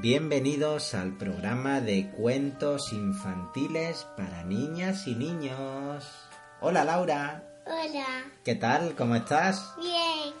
Bienvenidos al programa de cuentos infantiles para niñas y niños. Hola Laura, Hola. ¿qué tal? ¿Cómo estás? Bien.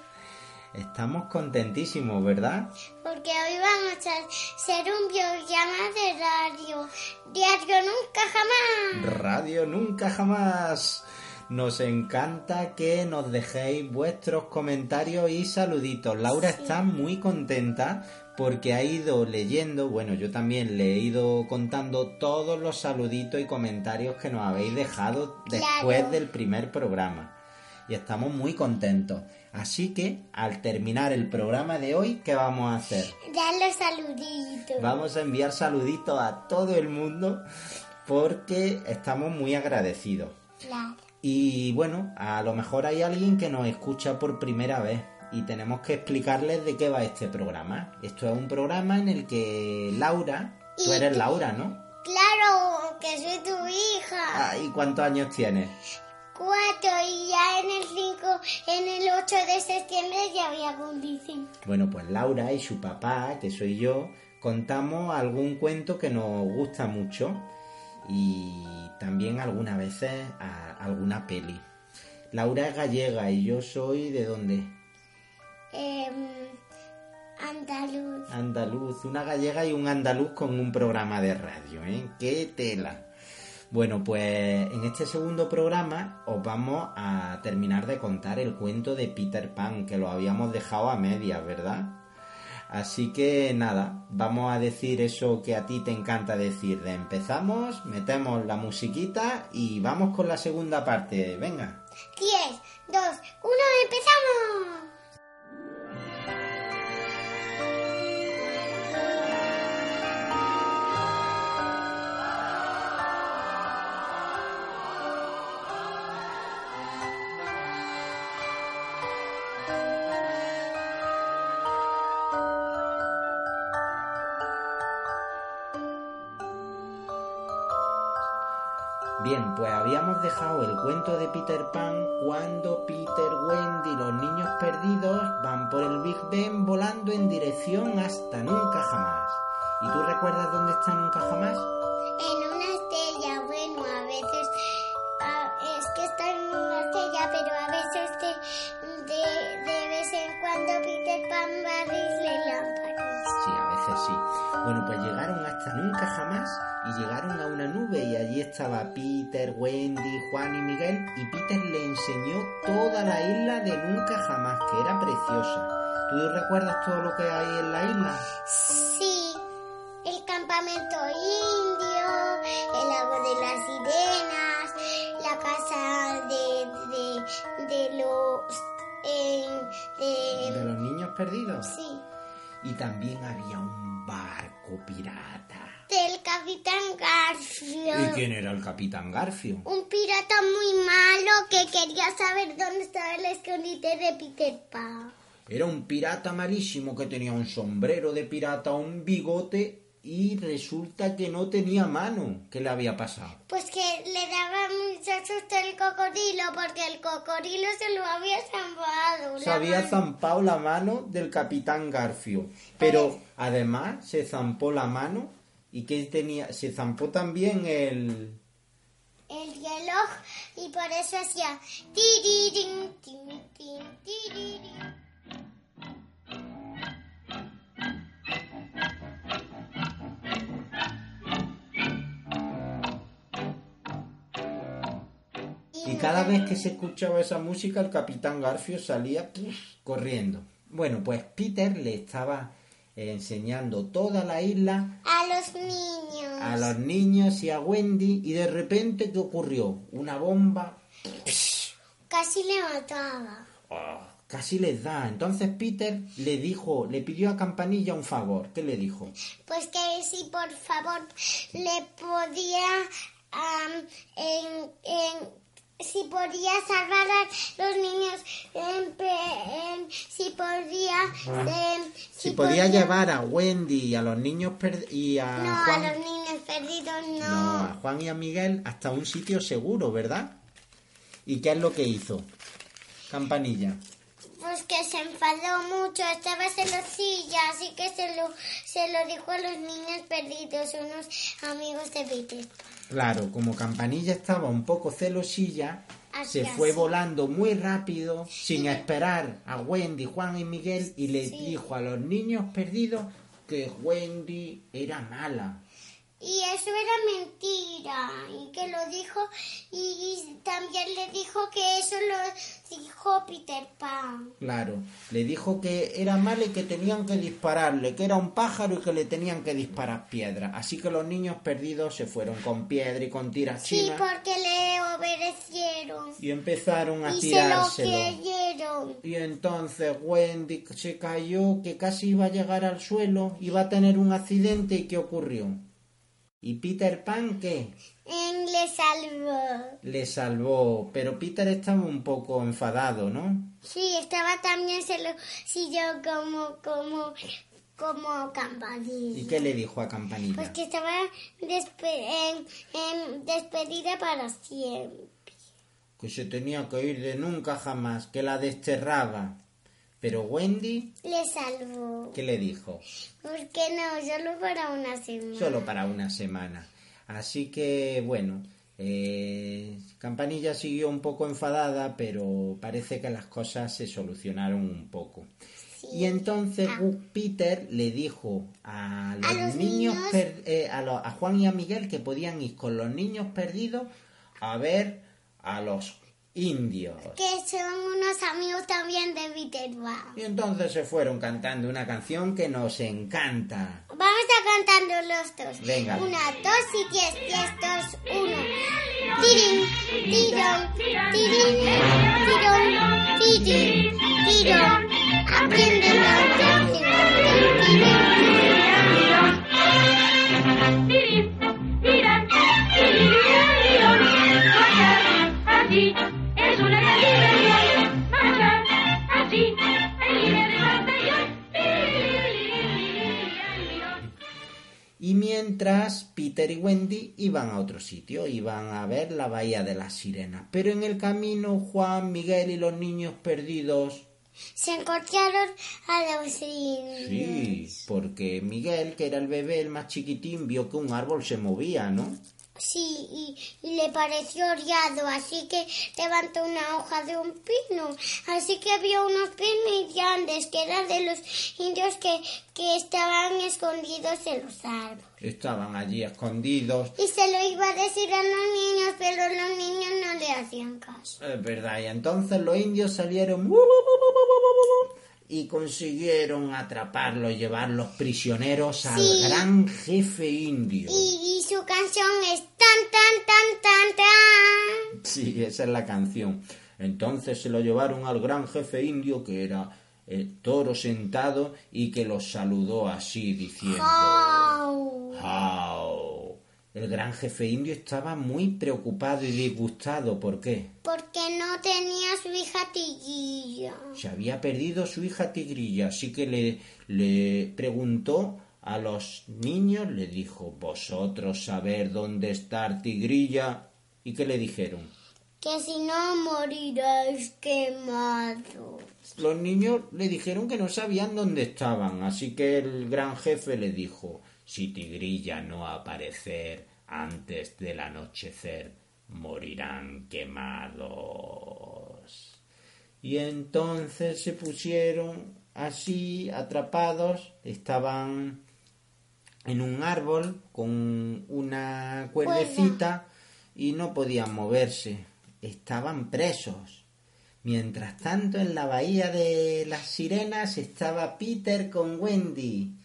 Estamos contentísimos, ¿verdad? Porque hoy vamos a hacer un programa de radio. Diario nunca jamás. Radio nunca jamás. Nos encanta que nos dejéis vuestros comentarios y saluditos. Laura está muy contenta porque ha ido leyendo, bueno, yo también le he ido contando todos los saluditos y comentarios que nos habéis dejado después Claro. del primer programa. Y estamos muy contentos. Así que, al terminar el programa de hoy, ¿qué vamos a hacer? Ya los saluditos. Vamos a enviar saluditos a todo el mundo porque estamos muy agradecidos. Claro. Y bueno, a lo mejor hay alguien que nos escucha por primera vez y tenemos que explicarles de qué va este programa. Esto es un programa en el que Laura, tú eres tú- Laura, ¿no? Claro, que soy tu hija. Ah, ¿Y cuántos años tienes? Cuatro y ya en el 5, en el 8 de septiembre ya voy a cumplir cinco. Bueno, pues Laura y su papá, que soy yo, contamos algún cuento que nos gusta mucho y también algunas veces a- alguna peli. Laura es gallega y yo soy de dónde? Em, andaluz. Andaluz, una gallega y un andaluz con un programa de radio, ¿eh? ¡Qué tela! Bueno, pues en este segundo programa os vamos a terminar de contar el cuento de Peter Pan, que lo habíamos dejado a medias, ¿verdad? Así que nada, vamos a decir eso que a ti te encanta decir. De empezamos, metemos la musiquita y vamos con la segunda parte. Venga. 10, 2, 1, empezamos. Bien, pues habíamos dejado el cuento de Peter Pan cuando Peter, Wendy y los niños perdidos van por el Big Ben volando en dirección hasta nunca jamás. ¿Y tú recuerdas dónde está nunca jamás? Peter, Wendy, Juan y Miguel y Peter le enseñó toda la isla de nunca jamás, que era preciosa. ¿Tú recuerdas todo lo que hay en la isla? Sí, el campamento indio, el lago de las sirenas, la casa de, de, de los... eh, De de, los niños perdidos. sí, Y también había un barco pirata. Del capitán Garfio. ¿Y quién era el capitán Garfio? Un pirata muy malo que quería saber dónde estaba el escondite de Peter Pan. Era un pirata malísimo que tenía un sombrero de pirata, un bigote y resulta que no tenía mano. ¿Qué le había pasado? Pues que le daba mucho susto el cocodrilo porque el cocodrilo se lo había zampado. Se había mano. zampado la mano del capitán Garfio. Pero además se zampó la mano y que tenía. Se zampó también el. el reloj y por eso hacía. Y cada vez que se escuchaba esa música, el capitán Garfio salía corriendo. Bueno, pues Peter le estaba enseñando toda la isla a los niños. a los niños y a Wendy y de repente ¿qué ocurrió? Una bomba Casi le mataba. ¡ah! casi les da. Entonces Peter le dijo, le pidió a Campanilla un favor. ¿Qué le dijo? Pues que si por favor le podía en- si podía salvar a los niños, en pe- en- si podía, em, Si podía llevar a Wendy y a los niños y a no Juan, a los niños perdidos, no. no, a Juan y a Miguel hasta un sitio seguro, ¿verdad? ¿Y qué es lo que hizo? Campanilla. Pues que se enfadó mucho, estaba celosilla, así que se lo, se lo dijo a los niños perdidos, unos amigos de Peter. Claro, como Campanilla estaba un poco celosilla, Así, se fue así. volando muy rápido, sin esperar a Wendy, Juan y Miguel, y le Sí. dijo a los niños perdidos que Wendy era mala. Y eso era mentira, y que lo dijo, y, y también le dijo que eso lo dijo Peter Pan. Claro, le dijo que era mala y que tenían que dispararle, que era un pájaro y que le tenían que disparar piedras. Así que los niños perdidos se fueron con piedra y con tiras Sí, chinas porque le obedecieron. y empezaron a Y se lo tirárselo. creyeron. Y entonces Wendy se cayó, que casi iba a llegar al suelo, iba a tener un accidente y ¿qué ocurrió? ¿Y Peter Pan qué? En le salvó. Le salvó, pero Peter estaba un poco enfadado, ¿no? Sí, estaba también se lo siguió como, como, como campanilla. ¿Y qué le dijo a Campanilla? Pues que estaba despe- en- en despedida para siempre. Que se tenía que ir de nunca jamás, que la desterraba. Pero Wendy, Le salvó. ¿qué le dijo? Porque no, solo para una semana. Solo para una semana. Así que, bueno, eh, Campanilla siguió un poco enfadada, pero parece que las cosas se solucionaron un poco. Y entonces Gu- Peter le dijo a los, Ah. A los niños, niños- per- eh, a, los- a Juan y a Miguel que podían ir con los niños perdidos a ver a los indios. Que son unos amigos también de Peter Pan. Y entonces se fueron cantando una canción que nos encanta. Vamos a cantarlo los dos. Venga. Una, dos y diez. Diez, dos, uno. Tirín, tirón, tirín, tirón, tirín, tirón. Aprende mientras Peter y Wendy iban a otro sitio, iban a ver la bahía de las sirenas. Pero en el camino Juan, Miguel y los niños perdidos... Se encontraron a los indios. Sí, porque Miguel, que era el bebé, el más chiquitín, vio que un árbol se movía, ¿no? Sí, y, y le pareció oriado, así que levantó una hoja de un pino. Así que vio unos pinos grandes que eran de los indios que, que estaban escondidos en los árboles. Estaban allí escondidos. Y se lo iba a decir a los niños, pero los niños no le hacían caso. Es verdad, y entonces los indios salieron y consiguieron atraparlos, llevarlos prisioneros al Sí. gran jefe indio. Y, y su canción es tan, tan, tan, tan, tan. Sí, esa es la canción. Entonces se lo llevaron al gran jefe indio que era el toro sentado y que los saludó así diciendo... El gran jefe indio estaba muy preocupado y disgustado. ¿Por qué? Porque no tenía su hija Tiguilla. Se había perdido su hija Tigrilla, así que le, le preguntó a los niños, le dijo, ¿vosotros saber dónde está Tigrilla? ¿Y qué le dijeron? Que si no morirás quemado. Los niños le dijeron que no sabían dónde estaban, así que el gran jefe le dijo, si Tigrilla no aparecer antes del anochecer, morirán quemados. Y entonces se pusieron así, atrapados, estaban en un árbol con una cuerdecita y no podían moverse, estaban presos. Mientras tanto, en la bahía de las sirenas estaba Peter con Wendy.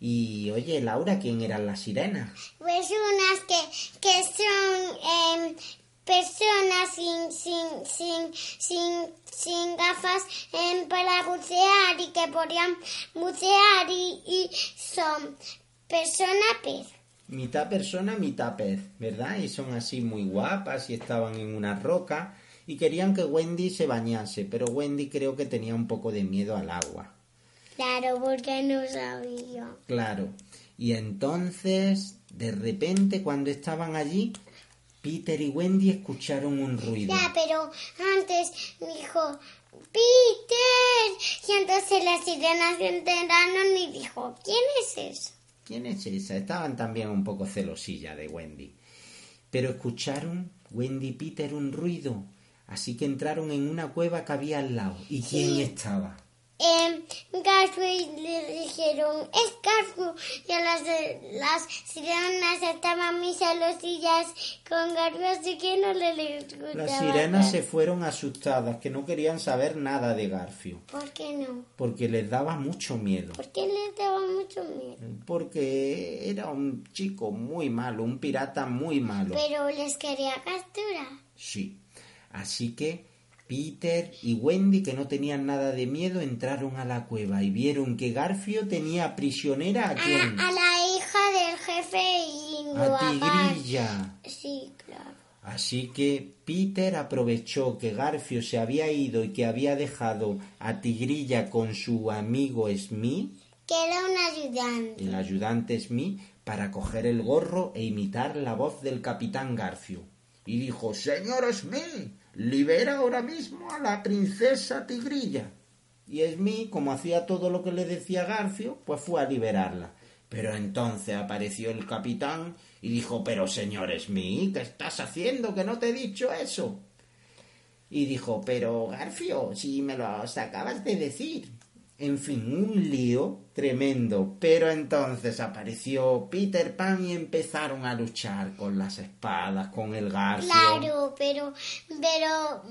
Y oye, Laura, ¿quién eran las sirenas? Pues unas que, que son em, personas sin, sin, sin, sin, sin gafas em, para bucear y que podían bucear y, y son persona pez. mitad persona, mitad pez, ¿verdad? Y son así muy guapas y estaban en una roca y querían que Wendy se bañase, pero Wendy creo que tenía un poco de miedo al agua. Claro, porque no sabía. Claro. Y entonces, de repente, cuando estaban allí, Peter y Wendy escucharon un ruido. Ya, pero antes dijo, Peter. Y entonces las sirenas se enteraron y dijo, ¿quién es eso? ¿Quién es esa? Estaban también un poco celosillas de Wendy. Pero escucharon Wendy y Peter un ruido, así que entraron en una cueva que había al lado. ¿Y quién estaba? Eh, Garfield le dijeron, es Garfield. Y a las, las sirenas estaban muy celosillas con Garfield, así que no le gustaba. Las sirenas se fueron asustadas, que no querían saber nada de Garfio, ¿Por qué no? porque les daba mucho miedo. ¿Por qué les daba mucho miedo? Porque era un chico muy malo, un pirata muy malo. Pero les quería capturar. Sí. Así que Peter y Wendy, que no tenían nada de miedo, entraron a la cueva y vieron que Garfio tenía prisionera a quién? A, a la hija del jefe y A Tigrilla. Sí, claro. Así que Peter aprovechó que Garfio se había ido y que había dejado a Tigrilla con su amigo Smith, Que era un ayudante. el ayudante Smith, para coger el gorro e imitar la voz del capitán Garfio. Y dijo, Señor Smith, libera ahora mismo a la princesa Tigrilla. Y Smith, como hacía todo lo que le decía Garfio, pues fue a liberarla. Pero entonces apareció el capitán y dijo, pero señor Smith, ¿qué estás haciendo? Que no te he dicho eso. Y dijo, pero Garfio, si me lo acabas de decir. En fin, un lío tremendo. Pero entonces apareció Peter Pan y empezaron a luchar con las espadas, con el Garfio. Claro, pero, pero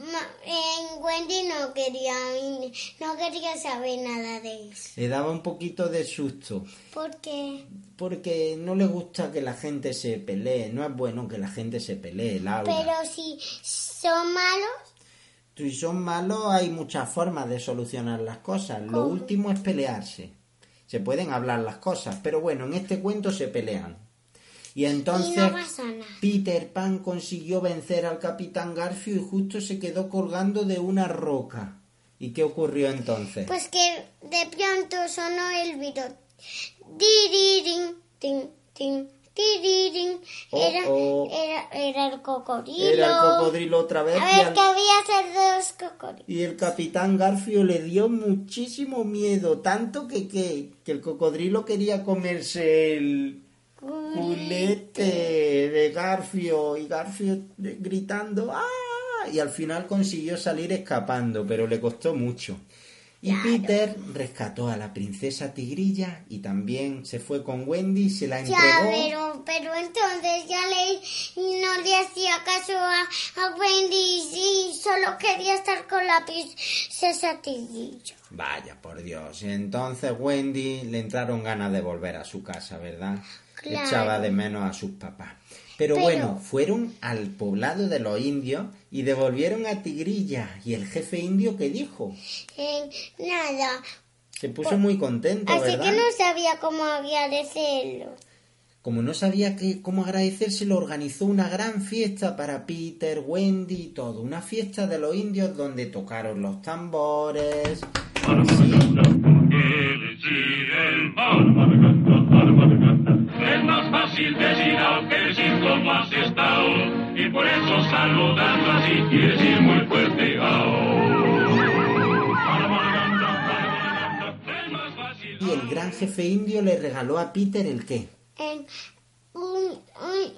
en Wendy no quería, no quería saber nada de eso. Le daba un poquito de susto. Porque, Porque no le gusta que la gente se pelee. No es bueno que la gente se pelee, Laura. pero si son malos, Si son malos, hay muchas formas de solucionar las cosas. Lo último es pelearse. Se pueden hablar las cosas, pero bueno, en este cuento se pelean. Y entonces y no pasa nada. Peter Pan consiguió vencer al Capitán Garfio y justo se quedó colgando de una roca. ¿Y qué ocurrió entonces? Pues que de pronto sonó el viro. Oh, Era, oh. era, era el cocodrilo. Era el cocodrilo otra vez A ver, al- que había ser dos cocodrilos. Y el capitán Garfio le dio muchísimo miedo, tanto que, que, que el cocodrilo quería comerse el culete de Garfio y Garfio gritando ¡Ah! Y al final consiguió salir escapando, pero le costó mucho. Y Peter rescató a la princesa Tigrilla y también se fue con Wendy y se la Ya, entregó. pero, pero entonces ya le, no le hacía caso a, a Wendy y solo quería estar con la princesa Tigrillo. Vaya, por Dios. Entonces Wendy le entraron ganas de volver a su casa, ¿verdad? Claro. Echaba de menos a sus papás. Pero, Pero- bueno, fueron al poblado de los indios y devolvieron a Tigrilla. ¿Y el jefe indio qué dijo? Eh, nada, Se puso muy contento, así ¿verdad? que no sabía cómo agradecerlo. Como no sabía que, cómo agradecérselo, organizó una gran fiesta para Peter, Wendy y todo. Una fiesta de los indios donde tocaron los tambores. Es más fácil decir has estado. Y por eso saludando así quieres ir muy fuerte. Es más fácil. Y el gran jefe indio le regaló a Peter el qué? Un-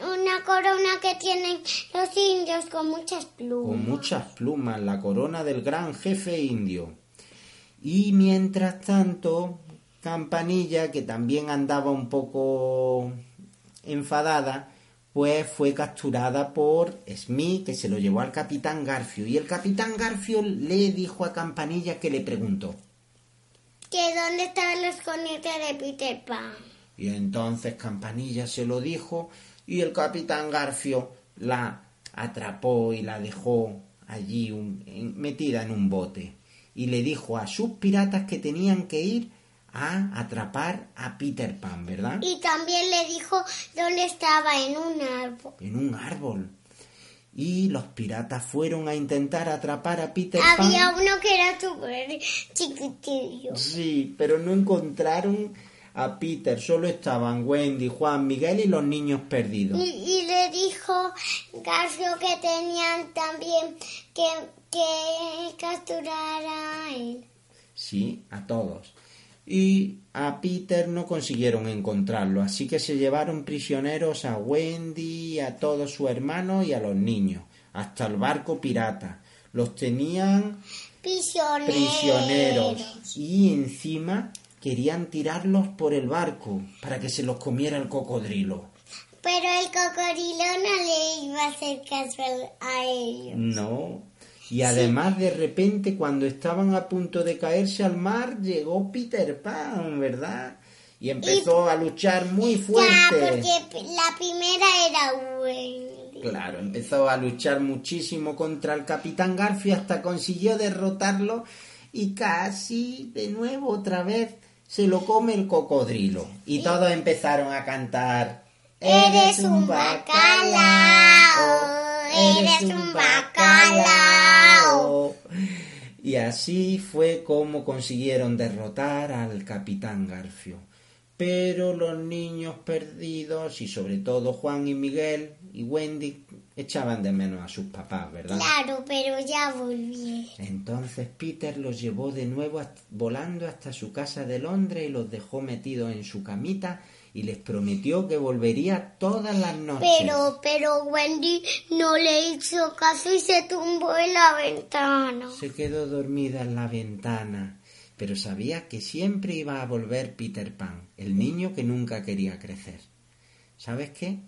una corona que tienen los indios con muchas plumas. con muchas plumas, la corona del gran jefe indio. Y mientras tanto, Campanilla, que también andaba un poco enfadada, pues fue capturada por Smith, que se lo llevó al capitán Garfio. Y el capitán Garfio le dijo a Campanilla que le preguntó. Que dónde estaba el escondite de Peter Pan. Y entonces Campanilla se lo dijo y el capitán Garfio la atrapó y la dejó allí un- en- metida en un bote y le dijo a sus piratas que tenían que ir a atrapar a Peter Pan, ¿verdad? Y también le dijo dónde estaba en un árbol. En un árbol. Y los piratas fueron a intentar atrapar a Peter Pan. Había uno que era súper chiquitillo. Sí, pero no encontraron a Peter, solo estaban Wendy, Juan, Miguel y los niños perdidos. Y, y le dijo Garfio que tenían también que, que capturar a él. Sí, a todos. Y a Peter no consiguieron encontrarlo, así que se llevaron prisioneros a Wendy, a todos sus hermanos y a los niños, hasta el barco pirata. Los tenían Prisioneros. prisioneros y encima querían tirarlos por el barco para que se los comiera el cocodrilo. Pero el cocodrilo no le iba a hacer caso a ellos. No. Y además de repente cuando estaban a punto de caerse al mar llegó Peter Pan, ¿verdad? Y empezó a luchar muy Ya, fuerte. porque la primera era Wendy. Claro, empezó a luchar muchísimo contra el Capitán Garfio hasta consiguió derrotarlo y casi de nuevo otra vez se lo come el cocodrilo. Y todos empezaron a cantar. Eres un bacalao, eres un bacalao. Y así fue como consiguieron derrotar al Capitán Garfio. Pero los niños perdidos y sobre todo Juan y Miguel y Wendy echaban de menos a sus papás, ¿verdad? Claro, pero ya volví. Entonces Peter los llevó de nuevo volando hasta su casa de Londres y los dejó metidos en su camita y les prometió que volvería todas las noches. Pero, pero Wendy no le hizo caso y se tumbó en la ventana. Se quedó dormida en la ventana, pero sabía que siempre iba a volver Peter Pan, el niño que nunca quería crecer. ¿Sabes qué?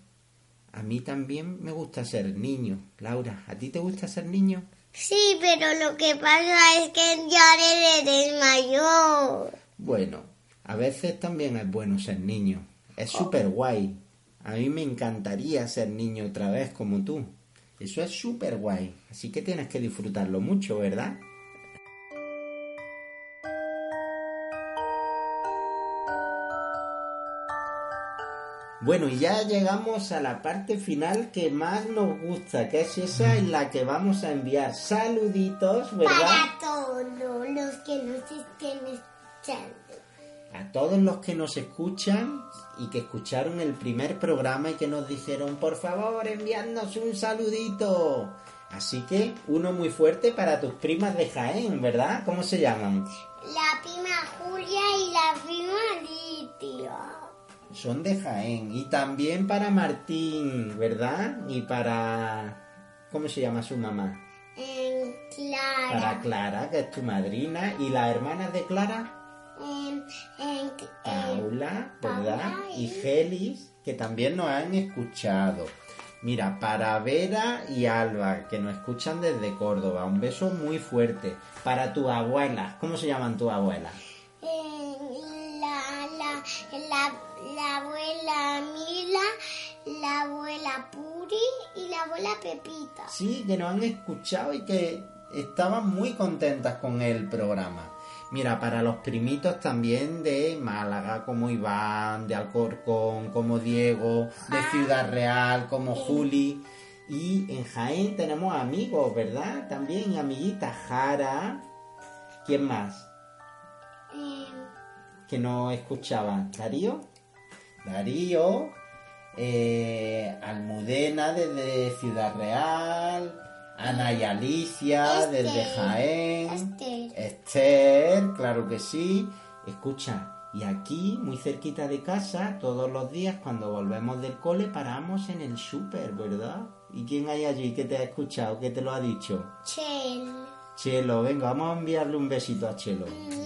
A mí también me gusta ser niño. Laura, ¿a ti te gusta ser niño? Sí, pero lo que pasa es que ya eres mayor. Bueno, a veces también es bueno ser niño. Es súper guay. A mí me encantaría ser niño otra vez como tú. Eso es súper guay. Así que tienes que disfrutarlo mucho, ¿verdad? Bueno, y ya llegamos a la parte final que más nos gusta, que es esa en la que vamos a enviar saluditos, ¿verdad? Para todos los que nos estén escuchando. A todos los que nos escuchan y que escucharon el primer programa y que nos dijeron, por favor, enviadnos un saludito. Así que uno muy fuerte para tus primas de Jaén, ¿verdad? ¿Cómo se llaman? La prima Julia y la prima Lidia. Son de Jaén. Y también para Martín, ¿verdad? Y para... ¿Cómo se llama su mamá? En Clara. Para Clara, que es tu madrina. Y las hermanas de Clara, En, en, Paula, ¿verdad? Paula Y y- Gelis, que también nos han escuchado. Mira, para Vera y Alba, que nos escuchan desde Córdoba, un beso muy fuerte. Para tu abuela, ¿cómo se llaman tus abuelas? en la, la, la, la abuela Mila, la abuela Puri y la abuela Pepita. Sí, que nos han escuchado y que estaban muy contentas con el programa. Mira, para los primitos también de Málaga, como Iván, de Alcorcón, como Diego, de Ciudad Real, como Juli. Y en Jaén tenemos amigos, ¿verdad? También amiguitas, Jara. ¿Quién más? Eh, que no escuchaban. Darío, Darío, eh, Almudena desde Ciudad Real, Ana y Alicia Esther. desde Jaén, Esther. Esther, claro que sí. Escucha, y aquí, muy cerquita de casa, todos los días cuando volvemos del cole paramos en el súper, ¿verdad? ¿Y quién hay allí que te ha escuchado, que te lo ha dicho? Chel. Chelo, venga, vamos a enviarle un besito a Chelo.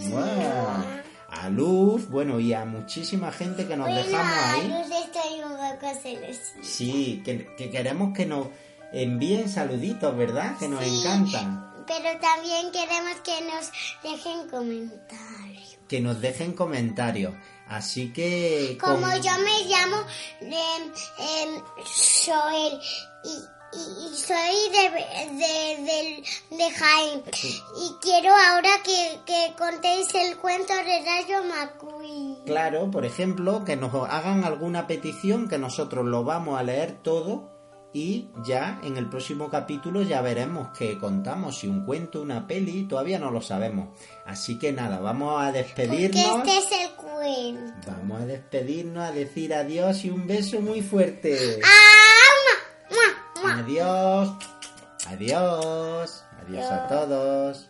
¡Mua! A Luz, bueno, y a muchísima gente que nos Bueno, dejamos a ahí. Luz estoy un poco celosa. Sí, que, que queremos que nos envíen saluditos, ¿verdad? Que nos Sí. encantan. Pero también queremos que nos dejen comentarios. Que nos dejen comentarios. Así que... Como yo me llamo Joel y, y, y soy de, de, de Jaén. Y quiero ahora que, que contéis el cuento de Rayo McQueen. Claro, por ejemplo, que nos hagan alguna petición que nosotros lo vamos a leer todo y ya en el próximo capítulo ya veremos que contamos si un cuento, una peli, todavía no lo sabemos. Así que nada, vamos a Porque despedirnos. este es el cuento. Vamos a despedirnos, a decir adiós y un beso muy fuerte. ¡Ah! ¡Mua! ¡Mua! ¡Mua! Adiós. Adiós. Adiós a todos.